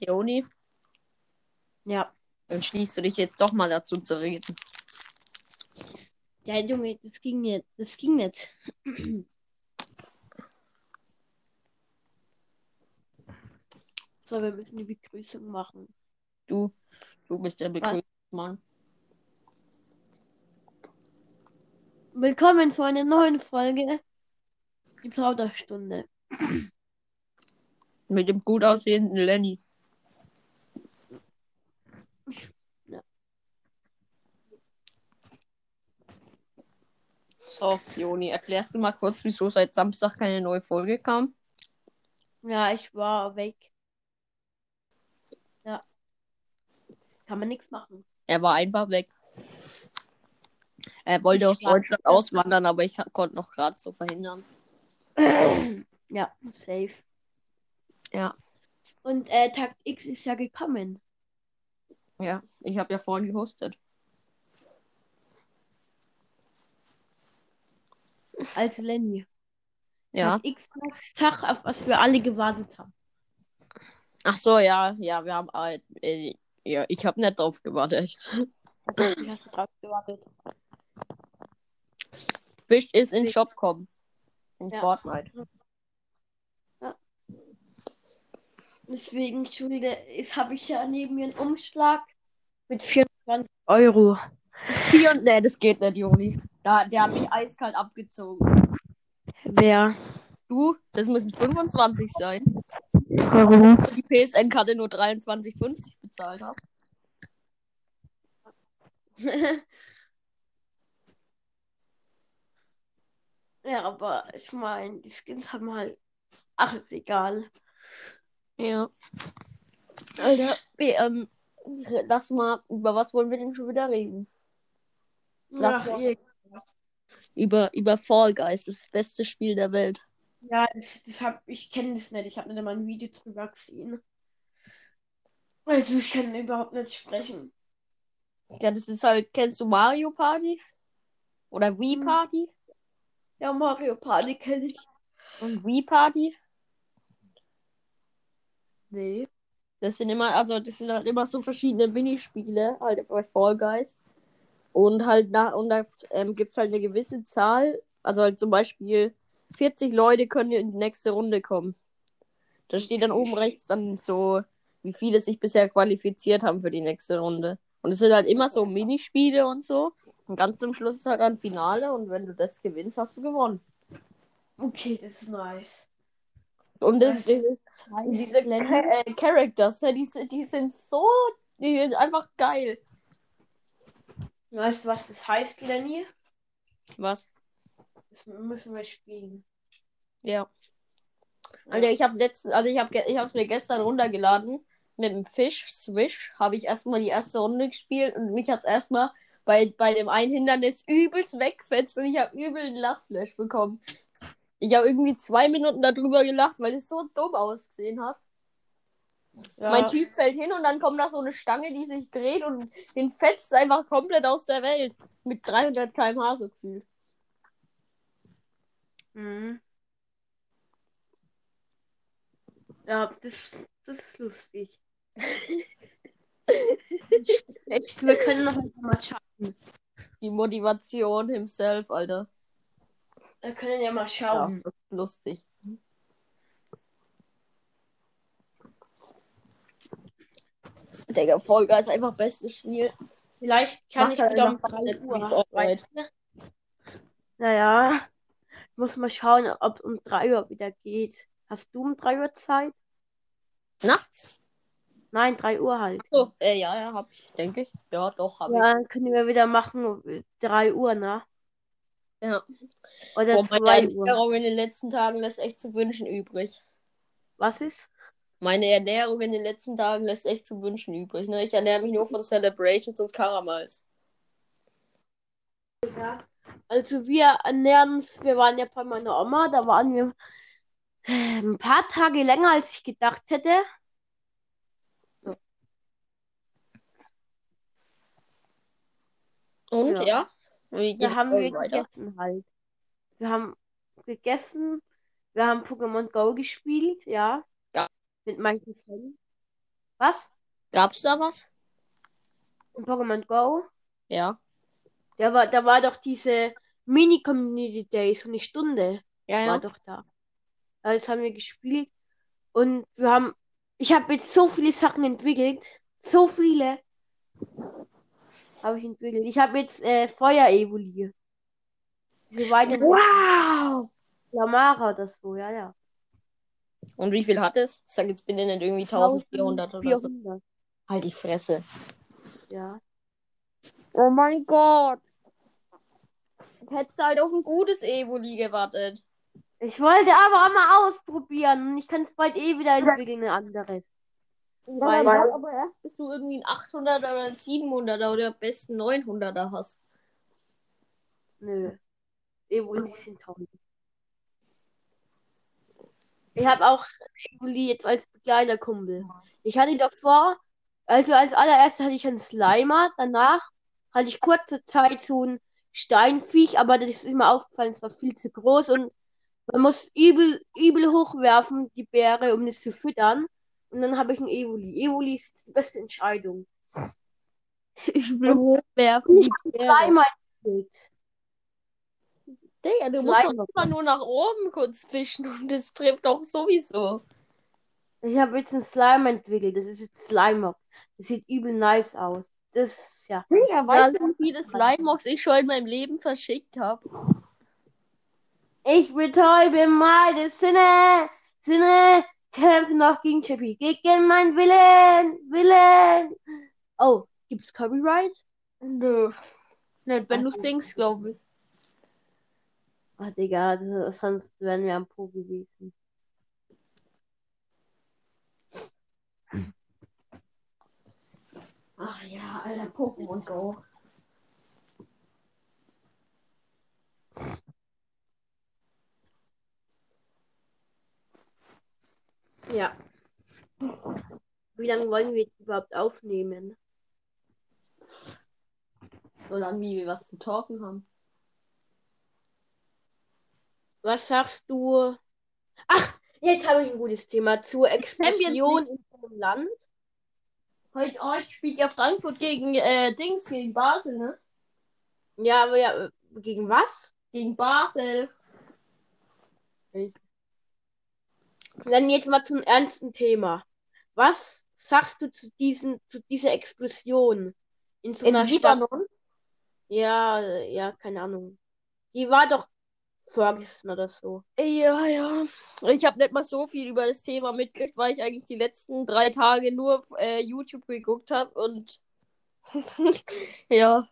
Joni, Ja. entschließt du dich jetzt doch mal dazu zu reden. Ja, Junge, das ging nicht. Das ging nicht. So, wir müssen die Begrüßung machen. Du, du bist der Begrüßungsmann. Willkommen zu einer neuen Folge. Die Plauderstunde. Mit dem gut aussehenden Lenny. So, Joni, erklärst du mal kurz, wieso seit Samstag keine neue Folge kam? Ja, ich war weg. Ja. Kann man nichts machen. Er war einfach weg. Er wollte Ich aus Deutschland auswandern, aber ich konnte noch gerade so verhindern. ja, safe. Ja. Und äh, Tag X ist ja gekommen. Ja, ich habe ja vorhin gehostet. Als Lenny. Ja. Tag X Tag, auf was wir alle gewartet haben. Ach so, ja, ja, wir haben. Äh, äh, ja, ich habe nicht drauf gewartet. Wie hast drauf gewartet? Fisch ist in Shop kommen. In Ja. Fortnite. Deswegen, Schulde, habe ich ja neben mir einen Umschlag mit 24 Euro. Vier. Nee, das geht nicht, Joni. Da, der hat mich eiskalt abgezogen. Wer? Du, das müssen 25 sein. Warum? Die PSN-Karte nur 23,50 bezahlt habe. ja, aber ich meine, die Skins haben halt. Ach, ist egal. Ja. Alter, ähm, lass mal, über was wollen wir denn schon wieder reden? Lass ja, mal. Über, über Fall Guys, das beste Spiel der Welt. ja das, das hab, ich kenne das nicht. Ich habe nicht einmal ein Video drüber gesehen. Also, ich kann überhaupt nicht sprechen. Ja, das ist halt, kennst du Mario Party? Oder Wii Hm. Party? Ja, Mario Party kenne ich. Und Wii Party? Nee. Das sind immer, also das sind halt immer so verschiedene Minispiele, halt bei Fall Guys. Und halt nach, und da ähm, gibt es halt eine gewisse Zahl, also halt zum Beispiel 40 Leute können in die nächste Runde kommen. Da steht dann oben rechts dann so, wie viele sich bisher qualifiziert haben für die nächste Runde. Und es sind halt immer so Minispiele und so. Und ganz zum Schluss ist halt ein Finale und wenn du das gewinnst, hast du gewonnen. Okay, das ist nice. Und das, das, Das heißt, diese Lenny- Cha äh, Characters, die, die sind so, die sind einfach geil. Weißt du, was das heißt, Lenny? Was? Das müssen wir spielen. Ja. Alter, ich habe letzten, also ich habe ich habe mir gestern runtergeladen mit dem Fisch Swish, habe ich erstmal die erste Runde gespielt und mich hat's erstmal bei, bei dem einen Hindernis übelst wegfetzt und ich habe übel einen Lachflash bekommen. Ich habe irgendwie zwei Minuten darüber gelacht, weil es so dumm ausgesehen hat. Ja, Mein Typ fällt hin und dann kommt da so eine Stange, die sich dreht und den fetzt einfach komplett aus der Welt. Mit 300 km/h so gefühlt. Mhm. Ja, das, das ist lustig. ich, ich, wir können noch mal schauen. Die Motivation himself, Alter. Wir können ja mal Ja, schauen. das ist lustig. Digga, Folge ist einfach bestes Spiel. Vielleicht kann Macht ich halt wieder um einfach 3 nicht Uhr. Weißt du? Naja, ich muss mal schauen, ob um 3 Uhr wieder geht. Hast du um 3 Uhr Zeit? Nachts? Nein, 3 Uhr halt. So, äh, ja, ja, hab ich, denke ich. Ja, doch, hab Ja, dann können wir wieder machen um 3 Uhr, ne? ich. Ja. Oder Boah, 2 meine Uhr. In den letzten Tagen lässt echt zu wünschen übrig. Was ist? Meine Ernährung in den letzten Tagen lässt echt zu wünschen übrig. Ne? Ich ernähre mich nur von Celebrations und Karamals. Also wir ernähren uns, wir waren ja bei meiner Oma, da waren wir äh, ein paar Tage länger, als ich gedacht hätte. Und Ja. ja? Wie Da haben wir weiter? gegessen halt. Wir haben gegessen, wir haben Pokémon Go gespielt, ja. Mit meinen Cousin. Was? Gab's da was? In Pokémon Go? Ja. Da war, da war doch diese Mini-Community Days, so eine Stunde Ja, war ja. doch da. Jetzt haben wir gespielt und wir haben, ich habe jetzt so viele Sachen entwickelt, so viele habe ich entwickelt. Ich habe jetzt äh, Feuer-Evoli. Diese weiteren Wow! Lamara oder so, ja, ja. Und wie viel hat es? Sag jetzt bitte nicht irgendwie 1400 oder so. 400, Halt die Fresse. ja. Oh mein Gott. Hättest halt auf ein gutes Evoli gewartet. Ich wollte aber auch mal ausprobieren und ich kann es bald eh wieder entwickeln, ein anderes. Weil- Weil, aber erst bis du irgendwie ein 800er oder ein 700er oder am besten 900er hast. Nö. Evoli sind toll. Ich habe auch Evoli jetzt als Begleiterkumpel. Ich hatte davor, also als allererstes hatte ich einen Slimer, danach hatte ich kurze Zeit so ein Steinviech, aber das ist mir aufgefallen, es war viel zu groß und man muss übel, übel hochwerfen, die Beere, um das zu füttern. Und dann habe ich einen Evoli. Evoli ist jetzt die beste Entscheidung. Ich will hochwerfen. Und ich die habe Beere. Slimer entwickelt. Digga, du musst Slime. doch immer nur nach oben kurz fischen und das trifft doch sowieso. Ich habe jetzt einen Slime entwickelt. Das ist jetzt Slimer. Das sieht übel nice aus. Das, ja. Digga, weißt Ja, du, wie viele Slimox ich schon in meinem Leben verschickt habe? Ich betäube meine Sinne. Sinne kämpfen noch gegen Chippy. Gegen meinen Willen. Willen. Oh, gibt's Copyright? Nö. Nicht, wenn du Ach. singst, glaube ich. Ach, Digga, das, sonst wären wir am Po gewesen. Ach ja, alter Pokémon Go. Ja. Wie lange wollen wir jetzt überhaupt aufnehmen? Solange wie wir was zu talken haben. Was sagst du? Ach, jetzt habe ich ein gutes Thema zur Explosion in deinem Land. Heute, heute spielt ja Frankfurt gegen äh, Dings, gegen Basel, ne? Ja, aber ja, äh, gegen was? Gegen Basel. Dann jetzt mal zum ernsten Thema. Was sagst du zu diesen, zu dieser Explosion in so In einer Stadt? Libanon. Ja, äh, ja, keine Ahnung. Die war doch vorgestern oder so. Ja, ja. Ich habe nicht mal so viel über das Thema mitgekriegt, weil ich eigentlich die letzten drei Tage nur äh, YouTube geguckt habe und ja.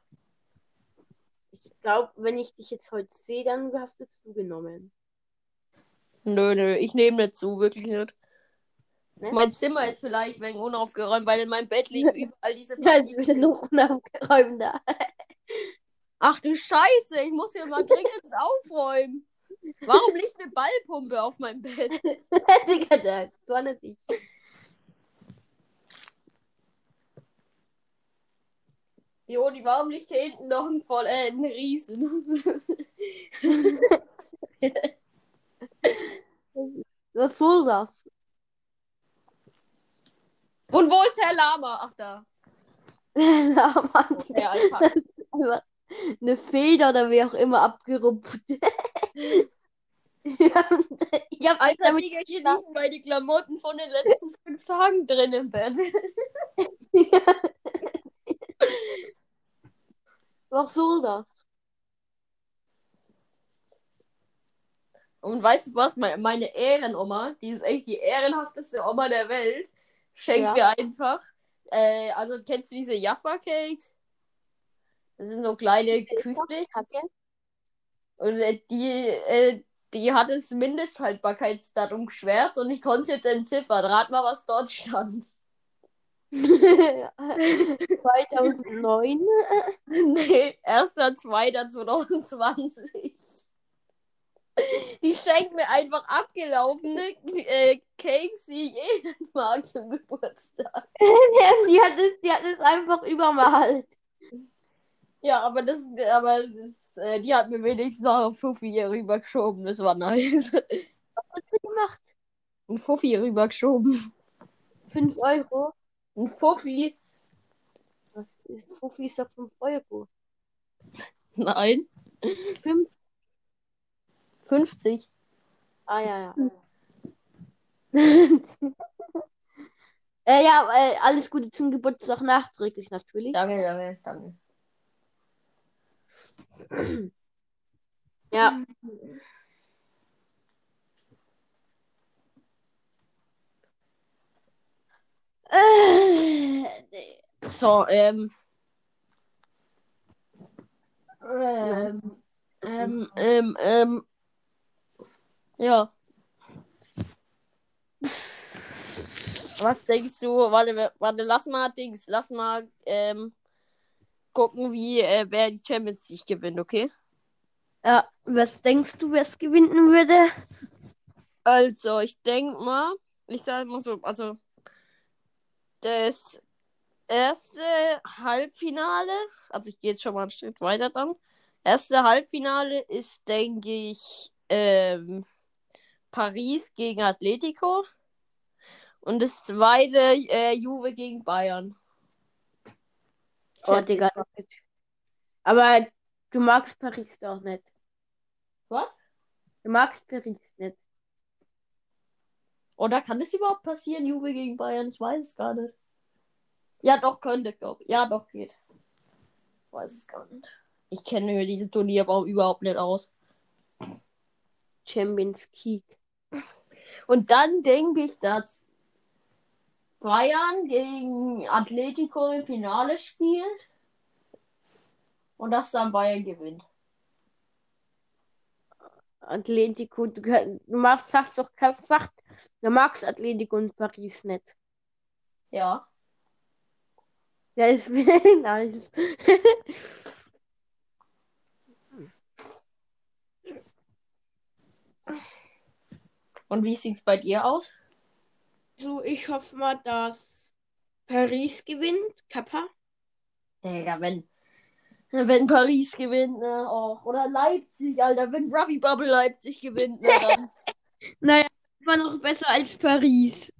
Ich glaube, wenn ich dich jetzt heute sehe, dann hast du zugenommen. Nö, nö, ich nehme nicht zu, wirklich nicht. Ne? Mein Zimmer ist vielleicht wegen unaufgeräumt, weil in meinem Bett liegen überall diese. Ja, jetzt wird noch unaufgeräumt da. Ach du Scheiße, ich muss hier mal dringend aufräumen. Warum liegt eine Ballpumpe auf meinem Bett? Digga, da, so an dich. Joni, warum liegt hier hinten noch ein, voll, äh, ein Riesen? Was soll das? Und wo ist Herr Lama? Ach da. Ja, Mann, Digga. Herr Alpaka. Eine Feder oder wie auch immer abgerupft. ich hab, Alter, damit Digga, hier liegen meine Klamotten von den letzten fünf Tagen drin im Bett. Was soll das? Und weißt du was? Meine, Ehrenoma, die ist echt die ehrenhafteste Oma der Welt, schenkt Ja. mir einfach. Äh, also kennst du diese Jaffa Cakes? Das sind so kleine Küchli. Kacke. Und äh, die, äh, die hat das Mindesthaltbarkeitsdatum geschwärzt und ich konnte es jetzt entziffern. Rat mal, was dort stand. 2009. nee, 1.2.2020. Die schenkt mir einfach abgelaufene äh, Cakes, die ich eh nicht mag zum Geburtstag. die, hat es, die hat es einfach übermalt. Ja, aber das, aber das, äh, die hat mir wenigstens noch ein Fuffi hier rübergeschoben. Das war nice. Was hast du gemacht? Ein Fuffi rübergeschoben. 5 Euro. Ein Fuffi? Was ist Fuffi ist doch 5 Euro. Nein. 5? 50. Ah, ja, ja. äh, ja, äh, alles Gute zum Geburtstag nachträglich natürlich. Danke, danke, danke. Ja. So, ähm. Ähm, ähm, ähm, ähm. Ja. Was denkst du? Warte, warte, lass mal Dings, lass mal ähm, gucken, wie äh, wer die Champions League gewinnt, okay? Ja, was denkst du, wer es gewinnen würde? Also, ich denk mal, ich sag mal so, also das erste Halbfinale, also ich gehe jetzt schon mal einen Schritt weiter dann. Erste Halbfinale ist, denke ich, ähm, Paris gegen Atletico. Und das zweite äh, Juve gegen Bayern. Oh, Digga. ich. Aber du magst Paris doch nicht. Was? Du magst Paris nicht. Oder kann das überhaupt passieren, Juve gegen Bayern? Ich weiß es gar nicht. Ja, doch, könnte, glaube ich. Ja, doch, geht. Weiß es gar nicht. Ich kenne mir diese Turnier aber überhaupt nicht aus. Champions League. Und dann denke ich, dass Bayern gegen Atletico im Finale spielt. Und dass dann Bayern gewinnt. Atletico, du, du machst, hast doch gesagt, du magst Atletico und Paris nicht. Ja. Ja, ist nice. Und wie sieht's bei dir aus? So, ich hoffe mal, dass Paris gewinnt. Kappa. Digga, wenn, wenn Paris gewinnt, ne? Och, oder Leipzig, Alter. Wenn Ruby Bubble Leipzig gewinnt, ne? Dann. Naja, immer noch besser als Paris.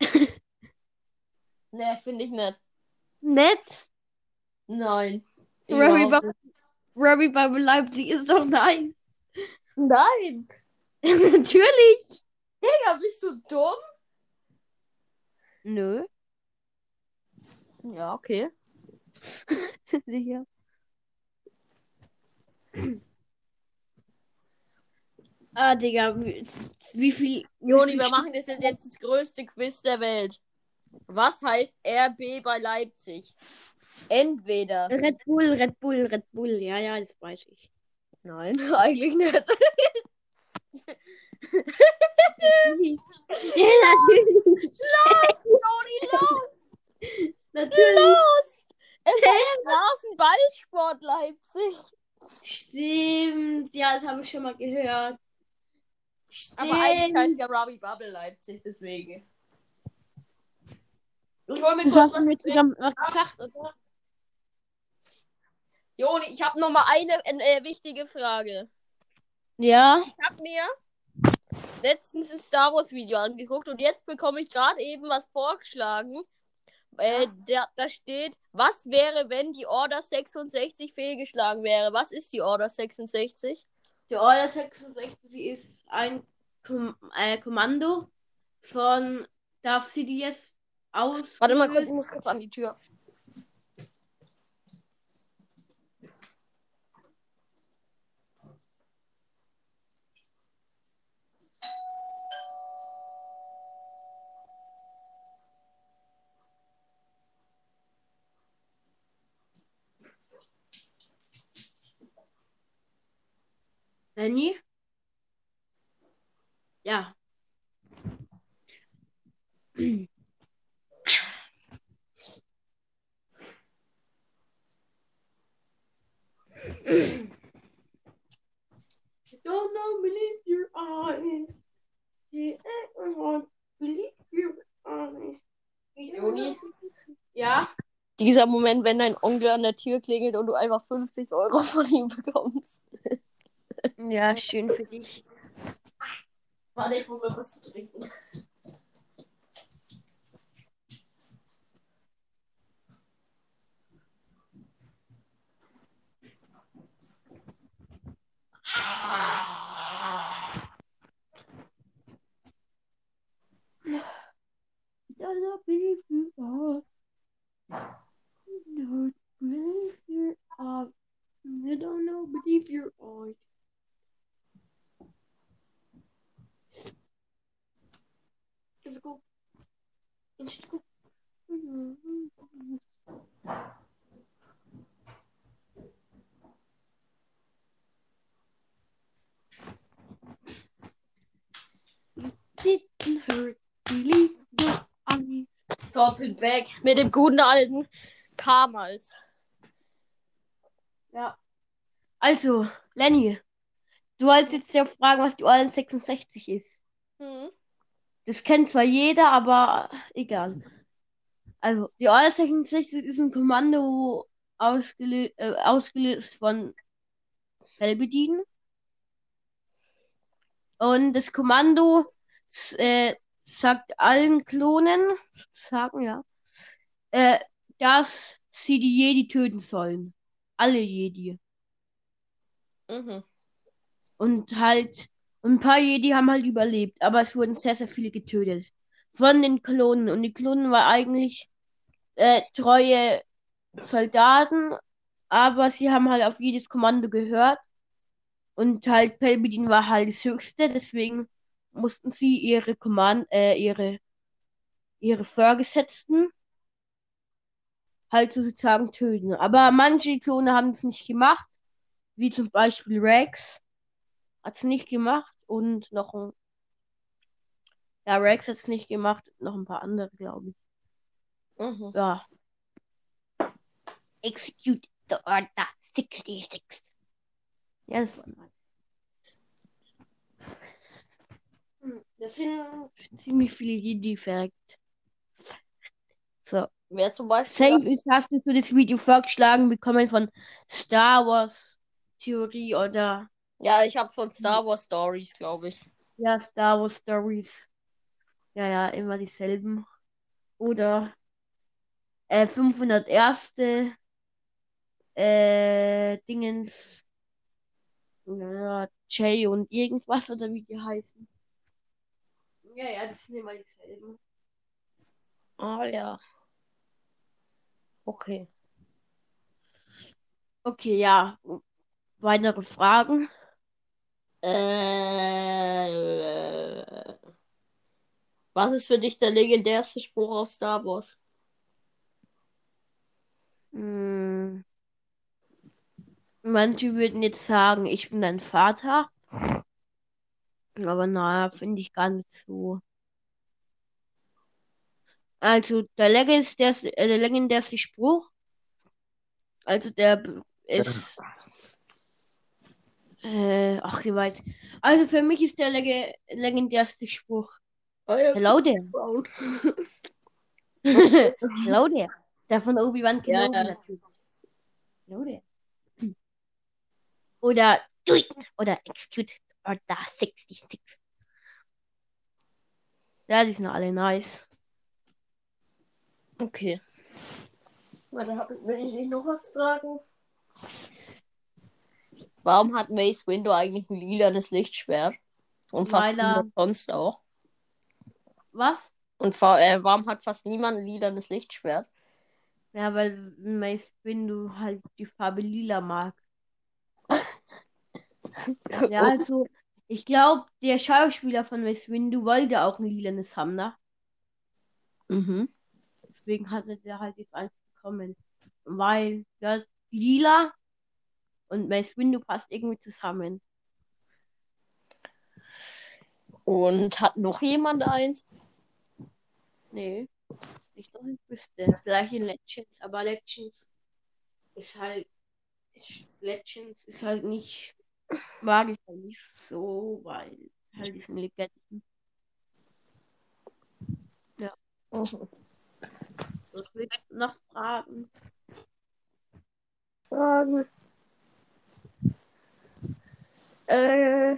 ne, finde ich nicht. Nett. Nein. Ruby Überhaupt Bubble, Ruby Bubble Leipzig ist doch nice. Nein. Natürlich. Digga, bist du dumm? Nö. Ja, okay. Sicher. Ah, Digga, wie, wie viel. Joni, wir machen das jetzt jetzt das größte Quiz der Welt. Was heißt RB bei Leipzig? Entweder. Red Bull, Red Bull, Red Bull. Ja, ja, das weiß ich. Nein, eigentlich nicht. Ja, natürlich. Joni, los! Natürlich. Los! Es heißt Straßenballsport Leipzig. Stimmt. Ja, das habe ich schon mal gehört. Aber eigentlich Stimmt. heißt ja Robbie Bubble Leipzig, deswegen. Ich hol mir kurz was. mal gesagt, oder? Joni, ich habe noch mal eine äh, wichtige Frage. Ja. Ich habe mir letztens ein Star Wars Video angeguckt und jetzt bekomme ich gerade eben was vorgeschlagen. Äh, da, da steht, was wäre, wenn die Order 66 fehlgeschlagen wäre? Was ist die Order 66? Die Order 66 ist ein Kom äh, Kommando von Darth Sidious aus. Warte mal kurz, ich muss kurz an die Tür. Nanny? Ja. Don't know, believe your eyes. You don't believe your eyes. Juni? Ja. Dieser Moment, wenn dein Onkel an der Tür klingelt und du einfach 50 Euro von ihm bekommst. Ja, schön für dich. Warte, ich hole mir was zu trinken. We don't know, but if you're old. Let's go. Let's go. So, Feedback mit dem guten alten Kamals. Ja. Also, Lenny, du wolltest jetzt ja fragen, was die Orlen 66 ist. Das kennt zwar jeder, aber egal. Also, die Orlen 66 ist ein Kommando ausgelö äh, ausgelöst von Helbedin. Und das Kommando äh, sagt allen Klonen, sagen ja, äh, dass sie die Jedi töten sollen. Alle Jedi. Mhm. Und halt, ein paar Jedi haben halt überlebt, aber es wurden sehr, sehr viele getötet. Von den Klonen. Und die Klonen waren eigentlich äh, treue Soldaten, aber sie haben halt auf jedes Kommando gehört. Und halt Palpatine war halt das Höchste, deswegen mussten sie ihre Kommand, äh, ihre, ihre Vorgesetzten halt sozusagen töten. Aber manche Klone haben es nicht gemacht, wie zum Beispiel Rex hat es nicht gemacht und noch ein, ja, Rex hat es nicht gemacht, noch ein paar andere, glaube ich. Mhm. Ja. Execute the Order 66. Ja, das war nice. Hm, Das sind ziemlich viele Jedi verreckt. So. Wer zum Beispiel. Safe ist, hast du das Video vorgeschlagen bekommen von Star Wars Theorie oder Ja, ich habe von Star Wars Stories, glaube ich. ja, Star Wars Stories. Ja, ja, immer dieselben. Oder äh, 501. Äh, Dingens. Ja, Jay und irgendwas oder wie die heißen. Ja, ja, das sind immer dieselben. Ah, ja. Okay. Okay, ja. Weitere Fragen? Äh, was ist für dich der legendärste Spruch aus Star Wars? Hm. Manche würden jetzt sagen, ich bin dein Vater. Aber naja, finde ich gar nicht so. Also, der legendärste, äh, der legendärste Spruch, also der b- ist, äh, ach, ich weiß. Also für mich ist der lege legendärste Spruch, I am Hello there. Hello there. Der von Obi-Wan Ja, Kenobi ja. natürlich. Hello there. Oder do it. Oder execute Order 66. Ja, die sind alle nice. Okay. Warte, hab, will ich nicht noch was fragen? Warum hat Mace Windu eigentlich ein lilanes Lichtschwert? Und fast Weil er- niemand sonst auch. Was? Und äh, warum hat fast niemand ein lilanes Lichtschwert? Ja, weil Mace Windu halt die Farbe lila mag. Ja, also, ich glaube, der Schauspieler von Mace Windu wollte auch ein lilanes haben, ne? Mhm. Deswegen hatte der halt jetzt eins bekommen. Weil, ja, lila und Mace Windu passt irgendwie zusammen. Und hat noch jemand eins? Nee, nicht, dass ich wüsste. Vielleicht in Legends, aber Legends ist halt. ist- Legends ist halt nicht. Mag ich halt nicht so, weil halt diesen Legenden. Mhm. Was willst du noch fragen? Fragen. Äh.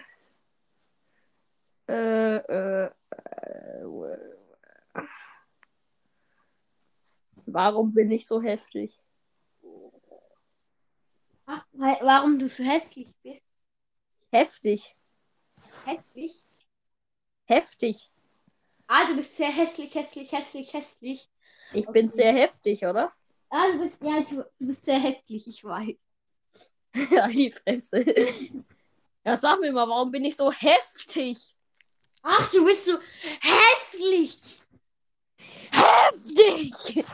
Äh, äh, äh, Warum bin ich so heftig? Ach, warum du so hässlich bist? Heftig. Hässlich? Heftig. Ah, du bist sehr hässlich, hässlich, hässlich, hässlich. Ich bin sehr heftig, oder? Ah, du bist, ja, du bist sehr hässlich, ich weiß. ja, die Fresse. Ja, sag mir mal, warum bin ich so heftig? Ach, du bist so hässlich. Heftig!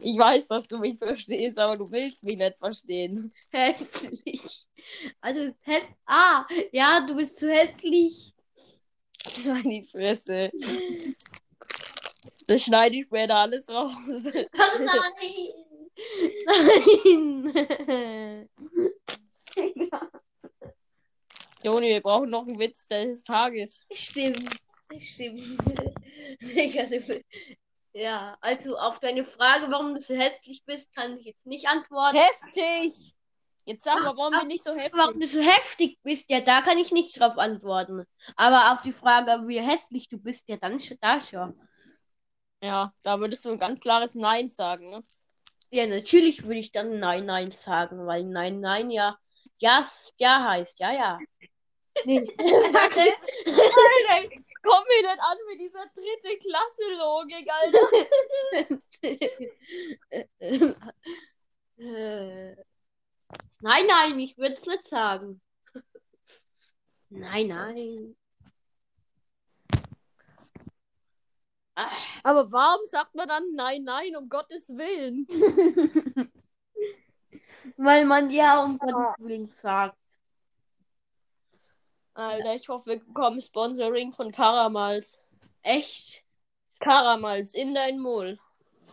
Ich weiß, dass du mich verstehst, aber du willst mich nicht verstehen. Hässlich. Also, häss ah, ja, du bist zu hässlich. Nein, die Fresse. Das schneide ich später alles raus. Ach, nein. Nein. Joni, wir brauchen noch einen Witz des Tages. Stimmt. Stimmt. Du Ja, also auf deine Frage, warum du so hässlich bist, kann ich jetzt nicht antworten. Heftig! Jetzt sag mal, warum ach, bin ich so heftig? Warum du so heftig bist, ja, da kann ich nicht drauf antworten. Aber auf die Frage, wie hässlich du bist, ja, dann schon, da schon. Ja, da würdest du ein ganz klares Nein sagen, ne? Ja, natürlich würde ich dann Nein, Nein sagen, weil Nein, Nein ja, ja, ja heißt, ja, ja. Nee. Alter, komm mir nicht an mit dieser dritte Klasse Logik, Alter. Nein, nein, ich würde es nicht sagen. Nein, nein. Ah, Aber warum sagt man dann Nein, Nein, um Gottes Willen? Weil man ja um Gottes Willen sagt. Alter, ich hoffe, wir bekommen Sponsoring von Karamals. Echt? Karamals in dein Mund.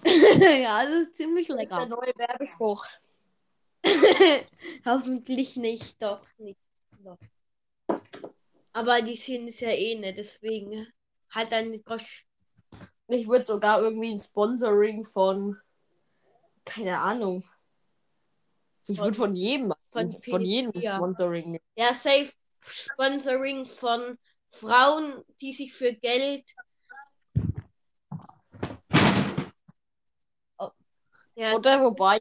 ja, das ist ziemlich Das ist der lecker. neue Werbespruch. Hoffentlich nicht, doch nicht. Doch. Aber die sind es ja eh nicht, deswegen halt eine Gosch. Ich würde sogar irgendwie ein Sponsoring von. Keine Ahnung. Ich würde von jedem. von Von, jedem PS4. Sponsoring nehmen. Ja, safe Sponsoring von Frauen, die sich für Geld. Oh. Ja, Oder wobei.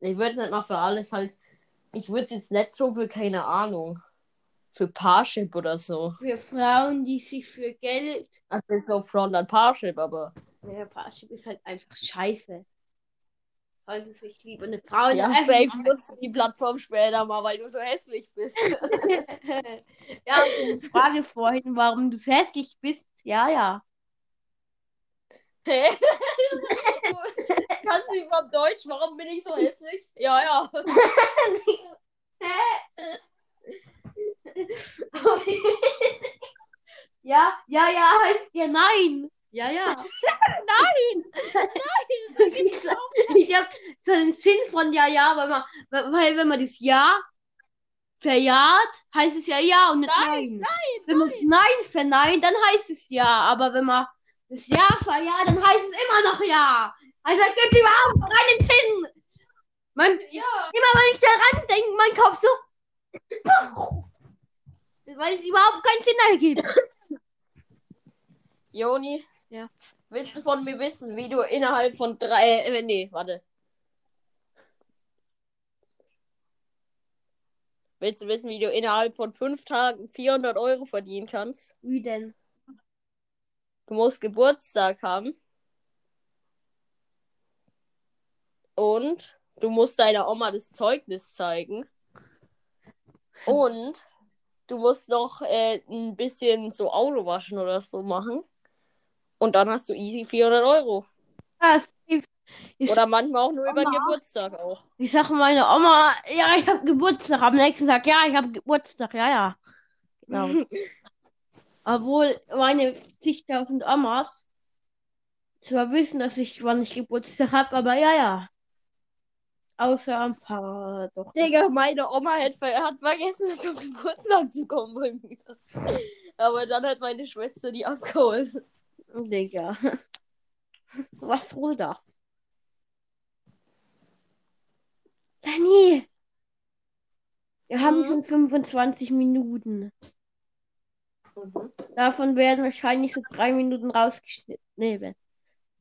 Ich würde es nicht mal für alles halt. Ich würde es jetzt nicht so für, keine Ahnung. Für Parship oder so. für Frauen, die sich für Geld. Also ist so Front an Parship, aber. Ja, Parship ist halt einfach scheiße. Also ich liebe eine Frau in Ja, der safe nutzt die Plattform später mal, weil du so hässlich bist. ja, und die Frage vorhin, warum du so hässlich bist. Ja, ja. Hä? Kannst du überhaupt Deutsch? Warum bin ich so hässlich? Ja, ja. ja, ja, ja, heißt ja nein. Ja, ja. Nein! ich ich hab so den Sinn von ja, ja, weil man, weil, wenn man das Ja verjaht, heißt es ja ja und nicht Nein, nein. wenn man das Nein verneint, dann heißt es ja. Aber wenn man das Ja verjaht, dann heißt es immer noch ja. Also das gibt überhaupt keinen Sinn. Mein, Ja. immer wenn ich daran denke, mein Kopf so. Weil es überhaupt keinen Sinn ergibt. Joni? Ja. Willst du von mir wissen, wie du innerhalb von drei. Äh, nee, warte. Willst du wissen, wie du innerhalb von fünf Tagen 400 Euro verdienen kannst? Wie denn? Du musst Geburtstag haben. Und du musst deiner Oma das Zeugnis zeigen. Und du musst noch äh, ein bisschen so Auto waschen oder so machen. Und dann hast du easy 400 Euro. Das ist, Oder manchmal auch nur über den Oma. Geburtstag auch. ich sage meine Oma, ja, ich habe Geburtstag. Am nächsten Tag, ja, ich habe Geburtstag. Ja, ja. Genau. Obwohl meine zigtausend Omas zwar wissen, dass ich wann ich Geburtstag habe, aber ja, ja. Außer ein paar doch. Digga, meine Oma hat, hat vergessen, zum Geburtstag zu kommen bei mir. Aber dann hat meine Schwester die abgeholt. Digga. Was wohl da? Dani! Wir haben Mhm. schon 25 Minuten. Davon werden wahrscheinlich so drei Minuten rausgeschnitten.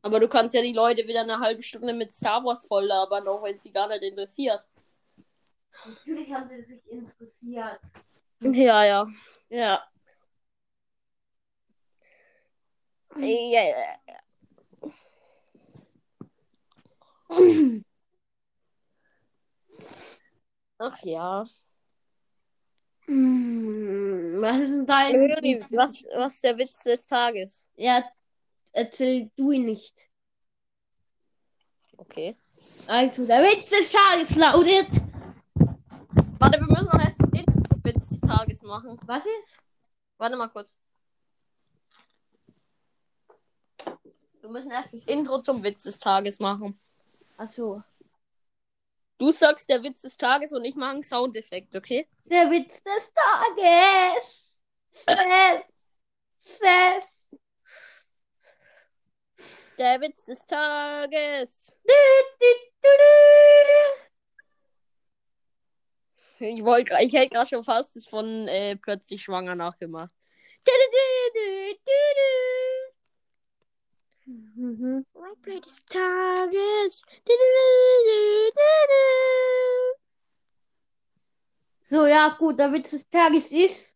Aber du kannst ja die Leute wieder eine halbe Stunde mit Star Wars voll labern, auch wenn sie gar nicht interessiert. Natürlich haben sie sich interessiert. Ja, ja. Ja. Ja, ja. Ach ja. Was ist denn dein Juni, Was, was ist der Witz des Tages? Ja, erzähl du ihn nicht. Okay. Also, der Witz des Tages lautet. Warte, wir müssen noch erst den Witz des Tages machen. Was ist? Warte mal kurz. Wir müssen erst das Intro zum Witz des Tages machen. Achso. Du sagst der Witz des Tages und ich mache einen Soundeffekt, okay? Der Witz des Tages. Ses. Ses. Der Witz des Tages. Du, du, du, du. Ich wollte, ich hätte gerade schon fast das von äh, plötzlich schwanger nachgemacht. Du, du, du, du, du, Mhm. Roleplay des Tages. So, ja, gut, der Witz des Tages ist.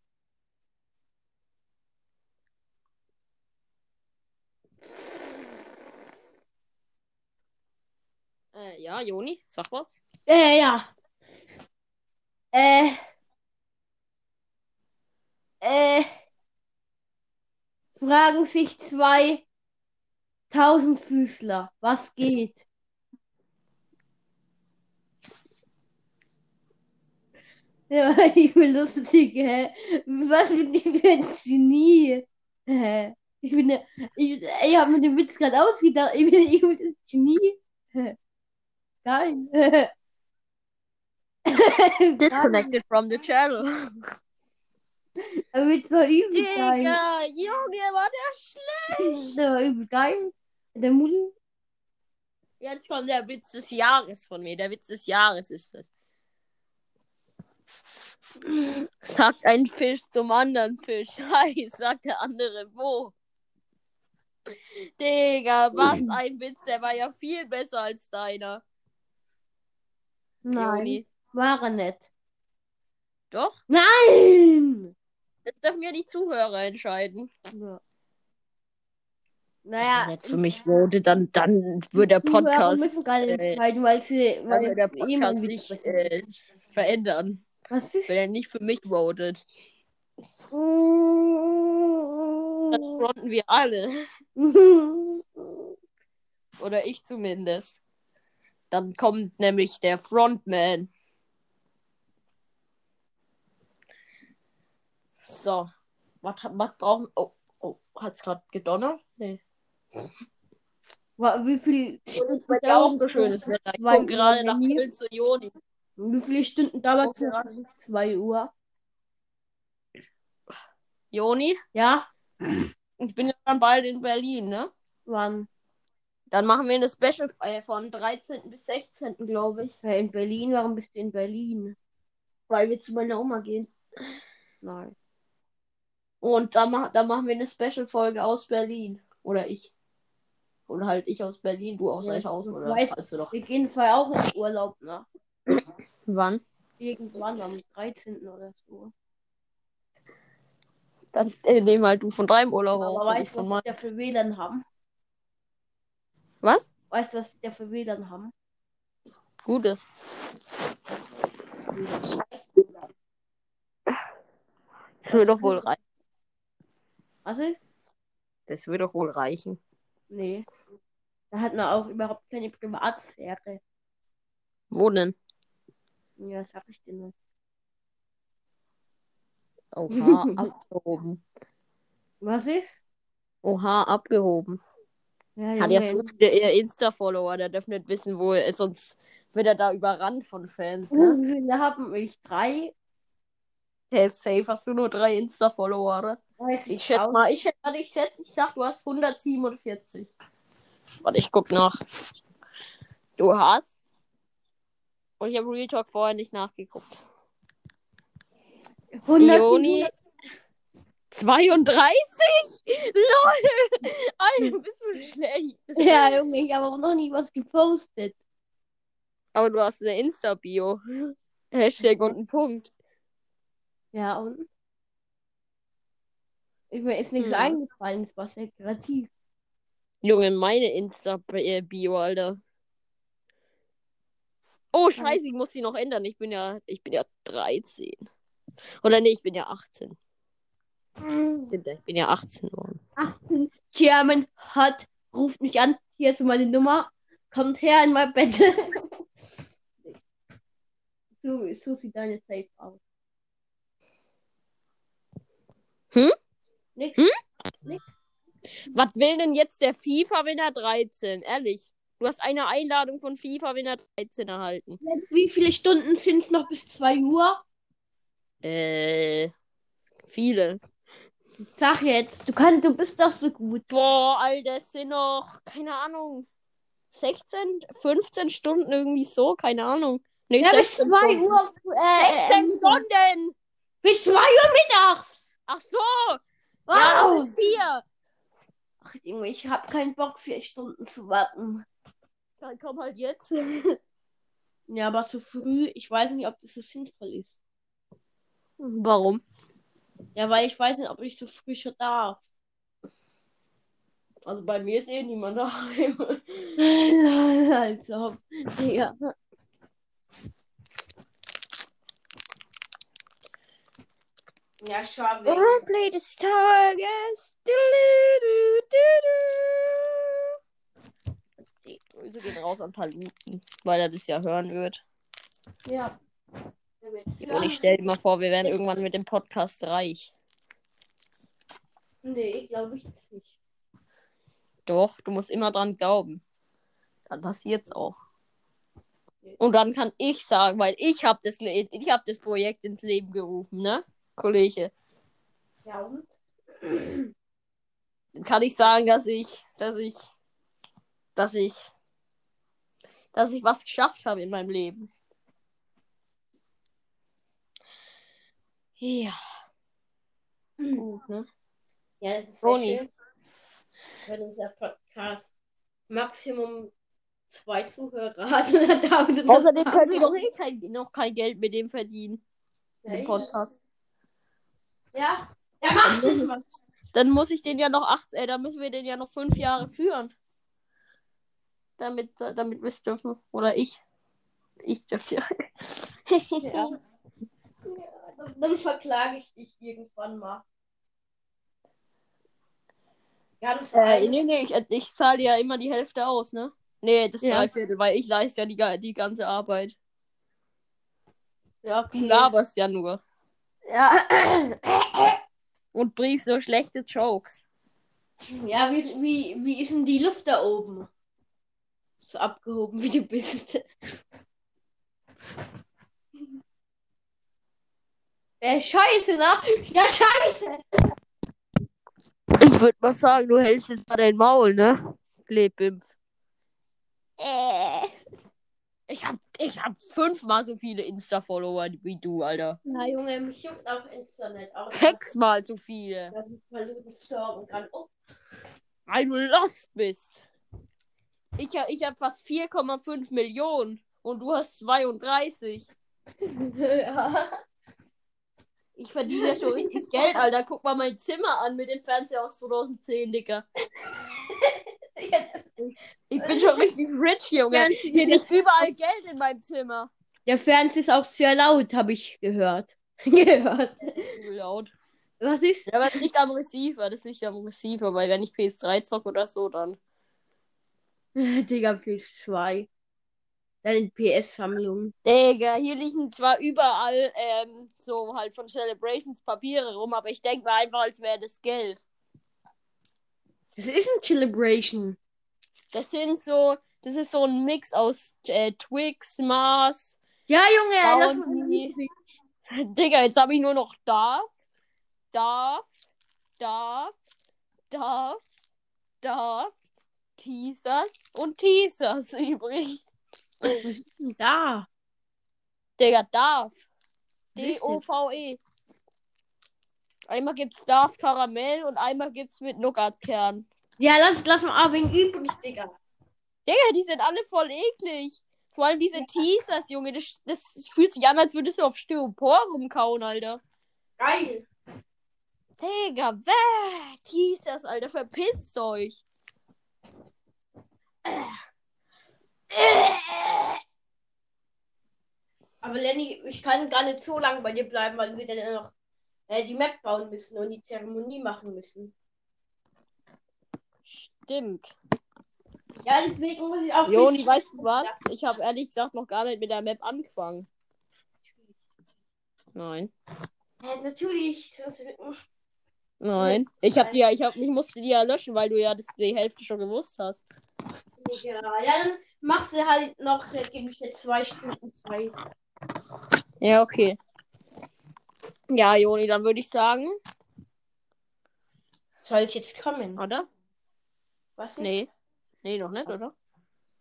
Äh, ja, Joni, sag was. Äh, ja. Äh. Äh. Fragen sich zwei Tausendfüßler, was geht? Ja, ich bin lustig, hä? Was bin ich für ein Genie? Hä? Ich bin, der- ich, ich habe mir den Witz gerade ausgedacht. Ich bin, ich bin das Genie. Geil. Disconnected from the channel. Aber wird so sein. Digga, Junge, war der schlecht. Der war übel geil. Der Muli. Jetzt kommt der Witz des Jahres von mir. Der Witz des Jahres ist es. Sagt ein Fisch zum anderen Fisch. Hi, sagt der andere wo. Digga, was ein Witz. Der war ja viel besser als deiner. Nein, war er nicht. Doch? Nein! Jetzt dürfen wir die Zuhörer entscheiden. Ja. Naja, Wenn jetzt für mich wurde, dann, dann wird der die Zuhörer Podcast, müssen gerade äh, entscheiden, weil sie, weil der Podcast sich mitbestimmt. äh, verändern. Was ist? Wenn er nicht für mich votet. Dann fronten wir alle. Oder ich zumindest. Dann kommt nämlich der Frontman. So. Was, was brauchen. Oh, oh hat's gerade gedonnert? Nee. Wie viel Stunden dir auch dauert so schönes Wetter. Ich komme gerade nach. Köln zu Joni. Wie viele Stunden dauert es? Gerade. 2 Uhr. Joni, Ja? ich bin ja dann bald in Berlin, ne? Wann? Dann machen wir eine Special äh, von 13. bis 16. glaube ich. Ja, in Berlin? Warum bist du in Berlin? Weil wir zu meiner Oma gehen. Nein. Und dann, mach, dann machen wir eine Special-Folge aus Berlin. Oder ich. Oder halt ich aus Berlin, du aus Ja, Eichhausen. du Oder weißt- du doch. Wir gehen vorher auch in Urlaub, ne? Wann? Irgendwann am 13. oder so. Dann äh, nehmen halt du von deinem Urlaub Aber aus. ich weißt du, was da für WLAN haben? Was? Weißt du, was die da für WLAN haben? Gutes. Das wird doch wohl reichen. Was ist? Das wird doch wohl reichen. Nee. Da hat man auch überhaupt keine Privatsphäre. Wo denn? Ja, sag ich dir nicht. Oha, abgehoben. Was ist? Oha, abgehoben. Ja, Hat ja Junge. so viele eher Insta-Follower, der darf nicht wissen, wo er ist, sonst wird er da überrannt von Fans. Ne? Wie viele haben ich? Drei? Der ist safe, hast du nur drei Insta-Follower, oder? Ich schätze mal, ich schätze, ich schätze, ich sag, du hast 147. Warte, ich guck nach. Du hast. Und ich habe Real Talk vorher nicht nachgeguckt. 100, Joni. 32? LOL! Alter, bist du schlecht. Ja, Junge, ich habe auch noch nie was gepostet. Aber du hast eine Insta-Bio. Hashtag und einen Punkt. Ja, und? Mir ist nichts Hm. eingefallen, es war sehr kreativ. Junge, meine Insta-Bio, Alter. Oh, scheiße, ich muss die noch ändern. Ich bin ja, ich bin ja 13. Oder nee, ich bin ja 18. Stimmt, ja, ich bin ja 18 geworden. 18 German hat, ruft mich an, hier ist meine Nummer, kommt her in mein Bett. so, so sieht deine Safe aus. Hm? Nix. Hm? Was will denn jetzt der FIFA-Winner 13? Ehrlich. Du hast eine Einladung von FIFA-Winner 13 erhalten. Wie viele Stunden sind es noch bis 2 Uhr? Äh, viele. Sag jetzt, du kannst, du bist doch so gut. Boah, Alter, es sind noch, keine Ahnung, 16, 15 Stunden irgendwie so, keine Ahnung. Nee, Ja, bis 16 2 Stunden. Uhr. Äh, 16 äh, Stunden! bis 2 Uhr mittags. Ach so! Ja, Wow. das ist vier. Ach, Junge, ich hab keinen Bock, vier Stunden zu warten. Dann komm halt jetzt. Ja, aber so früh, ich weiß nicht, ob das so sinnvoll ist. Warum? Ja, weil ich weiß nicht, ob ich so früh schon darf. Also bei mir ist eh niemand daheim. also, Digga. Ja, schade. Play des Tages. Grüße gehen raus an Paluten, weil er das ja hören wird. Ja. Und ich stell dir mal vor, wir werden irgendwann mit dem Podcast reich. Nee, glaube ich jetzt nicht. Doch, du musst immer dran glauben. Dann passiert's auch. Und dann kann ich sagen, weil ich habe das, ich hab das Projekt ins Leben gerufen, ne? Kollege. Ja, und? Dann kann ich sagen, dass ich, dass ich, dass ich, dass ich was geschafft habe in meinem Leben. Ja. Gut, ne? Ja, das ist sehr schön. Wenn unser Podcast Maximum zwei Zuhörer hat und Außerdem können wir doch eh kein, noch kein Geld mit dem verdienen. Mit dem Ja, Podcast. Ja, er macht es mal. Dann muss ich den ja noch acht, äh, dann müssen wir den ja noch fünf Jahre führen. Damit, damit wir es dürfen. Oder ich. Ich dürfte ja. Ja. Ja, dann- verklage ich dich irgendwann mal. Ganz Äh, ehrlich. nee, nee, ich, ich zahle ja immer die Hälfte aus, ne? Nee, das Ja. Dreiviertel, weil ich leiste ja die, die ganze Arbeit. Ja, Du okay. laberst ja nur. Ja. Und briefst so schlechte Jokes. ja, wie, wie, wie ist denn die Luft da oben? So abgehoben, wie du bist. Äh, scheiße, ne? Ja, scheiße. Ich würde mal sagen, du hältst jetzt mal dein Maul, ne? Klebimpf. Äh. Ich hab, ich hab fünfmal so viele Insta-Follower wie du, Alter. Na, Junge, mich juckt auf Internet auch. Sechsmal so viele. Dass ich Paluten stalken kann. Oh. Weil du lost bist. Ich, ich hab fast 4,5 Millionen und du hast 32. ja. Ich verdiene ja schon richtig Geld, Alter. Guck mal mein Zimmer an mit dem Fernseher aus 2010, Digga. Ich bin schon richtig rich, Junge. Hier liegt überall Geld in meinem Zimmer. Der Fernseher ist auch sehr laut, habe ich gehört. gehört. Zu laut. Was ist? Ja, aber es liegt am Receiver. Das liegt am Receiver, weil wenn ich PS3 zocke oder so, dann. Digga, PS2. Deine PS-Sammlung. Digga, hier liegen zwar überall ähm, so halt von Celebrations Papiere rum, aber ich denke mir einfach, als wäre das Geld. Das ist ein Celebration. Das sind so, das ist so ein Mix aus äh, Twix, Mars. Ja, Junge, lass mal. Bounty. Digga, jetzt habe ich nur noch darf, darf, darf, darf, darf, Teasers und Teasers übrig. Was ist denn da? Digga, darf. D-O-V-E. Einmal gibt's Darf Karamell und einmal gibt's mit Nougatkern. Ja, lass, lass mal wenig übrig, Digga. Digga, die sind alle voll eklig. Vor allem diese Teasers, Junge. Das, das fühlt sich an, als würdest du auf Styropor rumkauen, Alter. Geil. Digga, weg! Hieß das, Alter, verpisst euch! Aber Lenny, ich kann gar nicht so lange bei dir bleiben, weil wir dann noch äh, die Map bauen müssen und die Zeremonie machen müssen. Stimmt. Ja, deswegen muss ich auch. Joni, weißt du was? Ich habe ehrlich gesagt noch gar nicht mit der Map angefangen. Nein. Ja, natürlich. Nein. Ich hab die ja, ich hab, ich musste die ja löschen, weil du ja das, die Hälfte schon gewusst hast. Ja, ja, dann machst du halt noch, äh, gebe ich dir zwei Stunden Zeit. Ja, okay. Ja, Joni, dann würde ich sagen, Soll ich jetzt kommen? oder? Was jetzt? Nee. Nee, noch nicht, oder?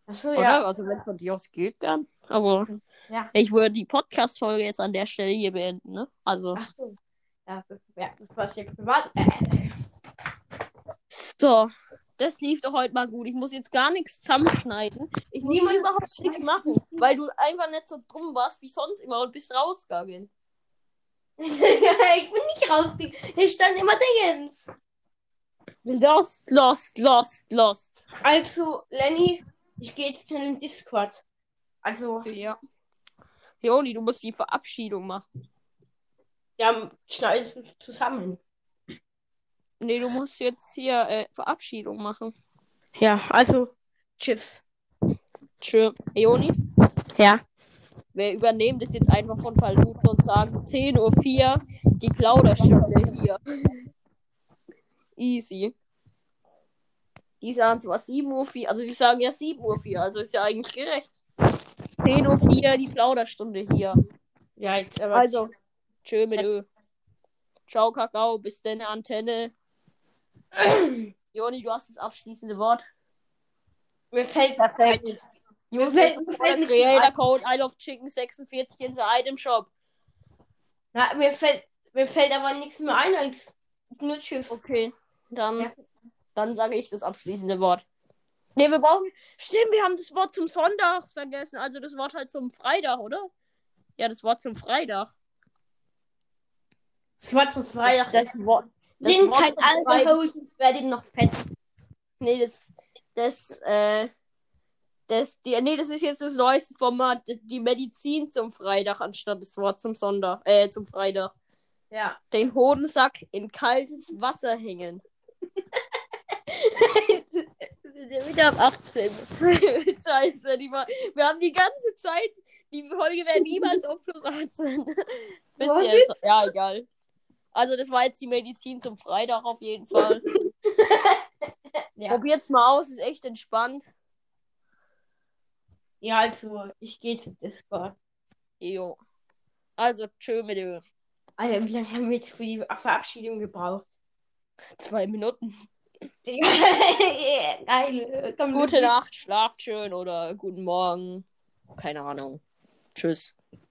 Achso, Oder? ja. Also wenn es von dir aus geht, dann. Aber Ja. ich würde die Podcast-Folge jetzt an der Stelle hier beenden, ne? Also. Ach so. Ja, be- ja, bevor es hier privat. Äh, So. Das lief doch heute mal gut. Ich muss jetzt gar nichts zusammenschneiden. Ich muss Niemand überhaupt nichts machen, weil du einfach nicht so dumm warst wie sonst immer und bist rausgegangen. ich bin nicht rausgegangen. Ich stand immer Dingens. Lost, lost, lost, lost. Also, Lenny, ich gehe jetzt in den Discord. Also, Ja. Joni, du musst die Verabschiedung machen. ja, schneid zusammen. Nee, du musst jetzt hier äh, Verabschiedung machen. Ja, also, tschüss. Tschö. Joni, Ja. Wir übernehmen das jetzt einfach von Paluten und sagen 10.04 Uhr die Plauderstunde hier. Easy. Die sagen zwar 7.04 Uhr, also die sagen ja 7.04 Uhr, also ist ja eigentlich gerecht. 10.04 Uhr die Plauderstunde hier. Ja, jetzt aber. Also, tschö mit Ö. Ciao, Kakao, bis deine Antenne. Joni, du hast das abschließende Wort. Mir fällt Perfekt. Mir fällt nichts Creator. Code I love Chicken 46 in the Item Shop. Na, mir fällt, mir fällt aber nichts mehr ein als nur Tschüss. Okay, dann, Ja. dann sage ich das abschließende Wort. Ne, wir brauchen. Stimmt, wir haben das Wort zum Sonntag vergessen. Also das Wort halt zum Freitag, oder? Ja, das Wort zum Freitag. Es war zum Freitag. Das, das Wort. Das Sind Wort kein Freitag- Alkoholhosen, es werden noch fett. Nee, das. Das, äh. Das, die, nee, das ist jetzt das neueste Format. Die Medizin zum Freitag anstatt das Wort zum Sonntag. Äh, zum Freitag. Ja. Den Hodensack in kaltes Wasser hängen. Wieder ab 18. Scheiße, die war, wir haben die ganze Zeit, die Folge wäre niemals auf plus 18. Bis Was jetzt. Ja, egal. Also das war jetzt die Medizin zum Freitag auf jeden Fall. Ja. Probiert's mal aus, ist echt entspannt. Ja, also, ich gehe zu Discord. Jo. Also, tschö mit dir. Alter, wie lange haben wir jetzt für die Verabschiedung gebraucht? Zwei Minuten. Geil. Komm, Gute Nacht, schlaft schön oder guten Morgen. Keine Ahnung. Tschüss.